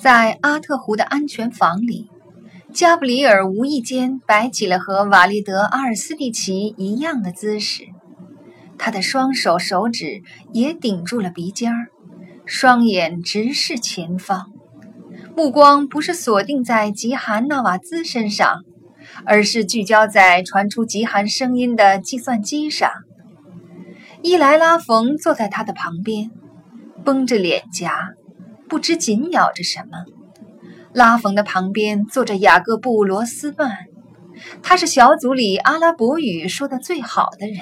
在阿特湖的安全房里，加布里尔无意间摆起了和瓦利德·阿尔斯蒂奇一样的姿势，他的双手手指也顶住了鼻尖儿，双眼直视前方，目光不是锁定在吉韩·纳瓦兹身上，而是聚焦在传出吉韩声音的计算机上。伊莱拉·冯坐在他的旁边，绷着脸颊。不知紧咬着什么，拉冯的旁边坐着雅各布·罗斯曼，他是小组里阿拉伯语说的最好的人。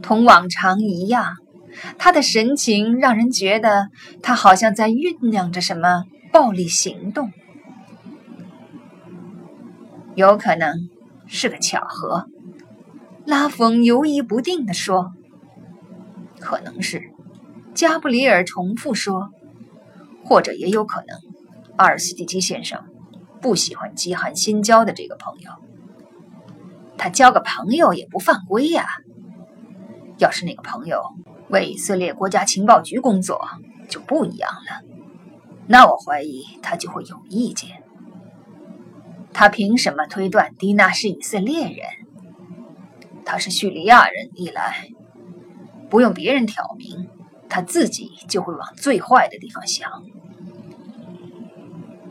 同往常一样，他的神情让人觉得他好像在酝酿着什么暴力行动。有可能是个巧合，拉冯犹疑不定地说：“可能是。”加布里尔重复说。或者也有可能，阿尔斯蒂奇先生不喜欢基汉新交的这个朋友。他交个朋友也不犯规呀。要是那个朋友为以色列国家情报局工作，就不一样了。那我怀疑他就会有意见。他凭什么推断迪娜是以色列人？他是叙利亚人，一来不用别人挑明。他自己就会往最坏的地方想。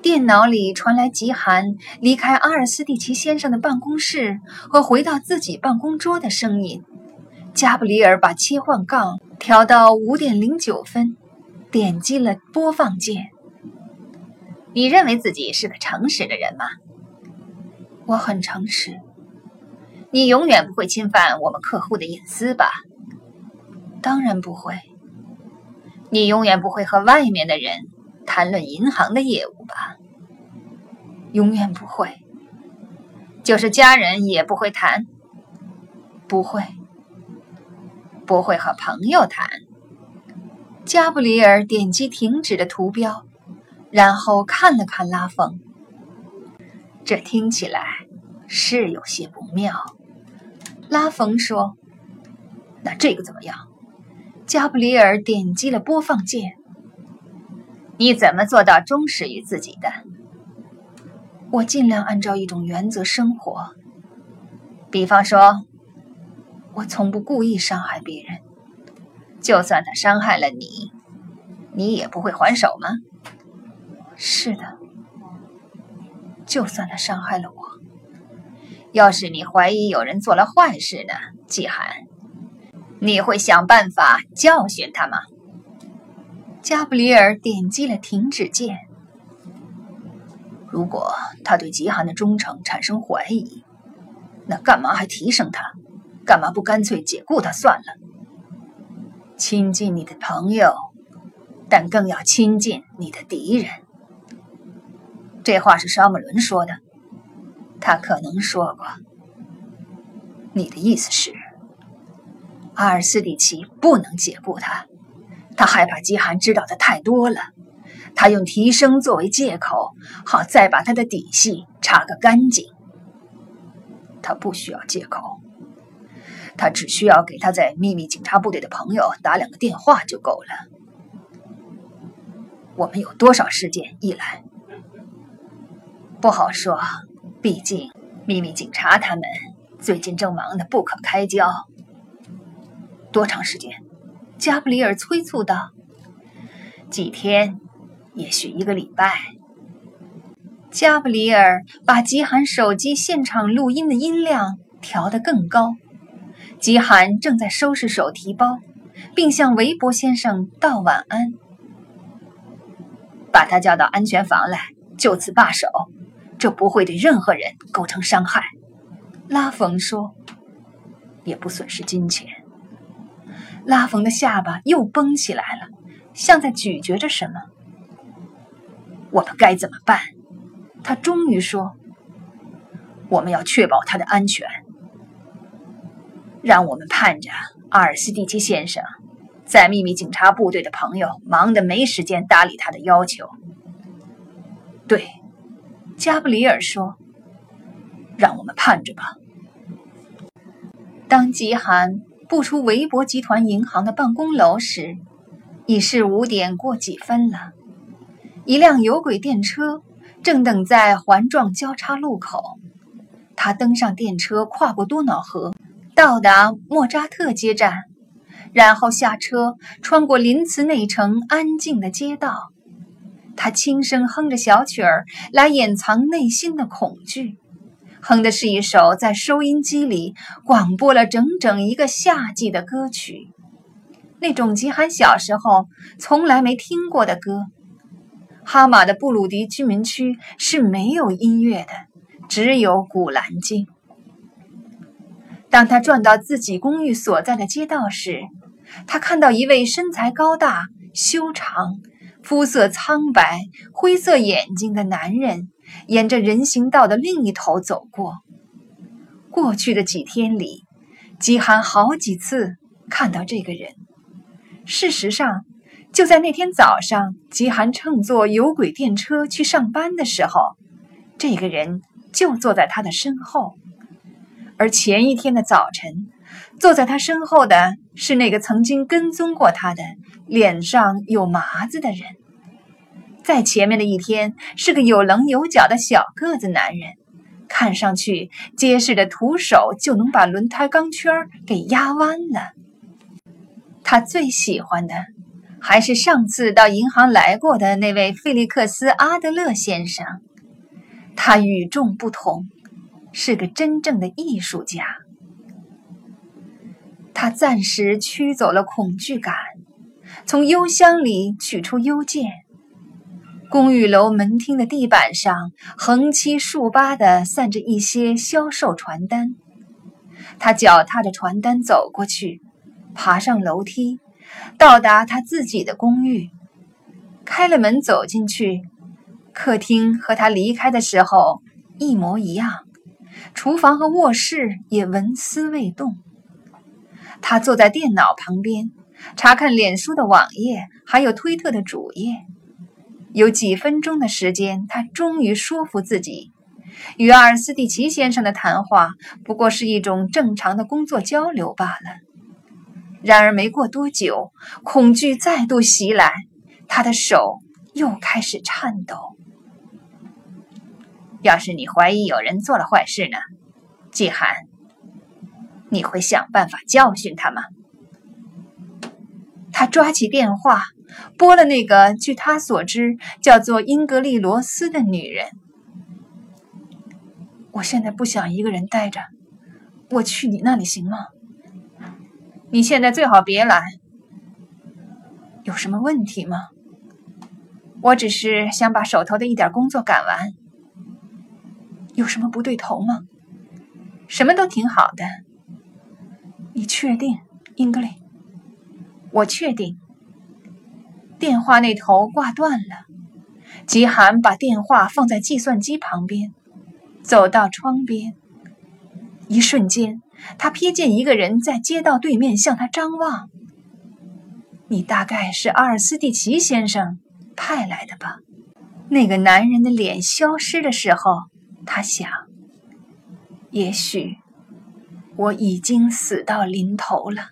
电脑里传来极寒离开阿尔斯蒂奇先生的办公室和回到自己办公桌的声音。加布里尔把切换杠调到五点零九分，点击了播放键。你认为自己是个诚实的人吗？我很诚实。你永远不会侵犯我们客户的隐私吧？当然不会。你永远不会和外面的人谈论银行的业务吧？永远不会，就是家人也不会谈。不会，不会和朋友谈。加布里尔点击停止的图标，然后看了看拉风。这听起来是有些不妙。拉冯说：“那这个怎么样？”加布里尔点击了播放键。你怎么做到忠实于自己的？我尽量按照一种原则生活。比方说，我从不故意伤害别人。就算他伤害了你，你也不会还手吗？是的。就算他伤害了我，要是你怀疑有人做了坏事呢，季寒？你会想办法教训他吗？加布里尔点击了停止键。如果他对极寒的忠诚产生怀疑，那干嘛还提升他？干嘛不干脆解雇他算了？亲近你的朋友，但更要亲近你的敌人。这话是沙姆伦说的，他可能说过。你的意思是？阿尔斯蒂奇不能解雇他，他害怕基寒知道的太多了。他用提升作为借口，好再把他的底细查个干净。他不需要借口，他只需要给他在秘密警察部队的朋友打两个电话就够了。我们有多少事件一来？不好说，毕竟秘密警察他们最近正忙得不可开交。多长时间？加布里尔催促道：“几天，也许一个礼拜。”加布里尔把吉寒手机现场录音的音量调得更高。吉寒正在收拾手提包，并向韦伯先生道晚安。把他叫到安全房来，就此罢手。这不会对任何人构成伤害。拉冯说：“也不损失金钱。”拉冯的下巴又绷起来了，像在咀嚼着什么。我们该怎么办？他终于说：“我们要确保他的安全。让我们盼着阿尔斯蒂奇先生在秘密警察部队的朋友忙得没时间搭理他的要求。”对，加布里尔说：“让我们盼着吧。”当吉寒。步出韦伯集团银行的办公楼时，已是五点过几分了。一辆有轨电车正等在环状交叉路口。他登上电车，跨过多瑙河，到达莫扎特街站，然后下车，穿过林茨内城安静的街道。他轻声哼着小曲儿，来掩藏内心的恐惧。哼的是一首在收音机里广播了整整一个夏季的歌曲，那种吉罕小时候从来没听过的歌。哈马的布鲁迪居民区是没有音乐的，只有古兰经。当他转到自己公寓所在的街道时，他看到一位身材高大、修长。肤色苍白、灰色眼睛的男人沿着人行道的另一头走过。过去的几天里，吉寒好几次看到这个人。事实上，就在那天早上，吉寒乘坐有轨电车去上班的时候，这个人就坐在他的身后。而前一天的早晨，坐在他身后的是那个曾经跟踪过他的。脸上有麻子的人，在前面的一天是个有棱有角的小个子男人，看上去结实的徒手就能把轮胎钢圈给压弯了。他最喜欢的还是上次到银行来过的那位费利克斯·阿德勒先生，他与众不同，是个真正的艺术家。他暂时驱走了恐惧感。从邮箱里取出邮件。公寓楼门厅的地板上横七竖八地散着一些销售传单。他脚踏着传单走过去，爬上楼梯，到达他自己的公寓，开了门走进去。客厅和他离开的时候一模一样，厨房和卧室也纹丝未动。他坐在电脑旁边。查看脸书的网页，还有推特的主页。有几分钟的时间，他终于说服自己，与阿尔斯蒂奇先生的谈话不过是一种正常的工作交流罢了。然而，没过多久，恐惧再度袭来，他的手又开始颤抖。要是你怀疑有人做了坏事呢，季寒，你会想办法教训他吗？他抓起电话，拨了那个据他所知叫做英格丽·罗斯的女人。我现在不想一个人待着，我去你那里行吗？你现在最好别来。有什么问题吗？我只是想把手头的一点工作赶完。有什么不对头吗？什么都挺好的。你确定，英格丽？我确定。电话那头挂断了，吉寒把电话放在计算机旁边，走到窗边。一瞬间，他瞥见一个人在街道对面向他张望。你大概是阿尔斯蒂奇先生派来的吧？那个男人的脸消失的时候，他想：也许我已经死到临头了。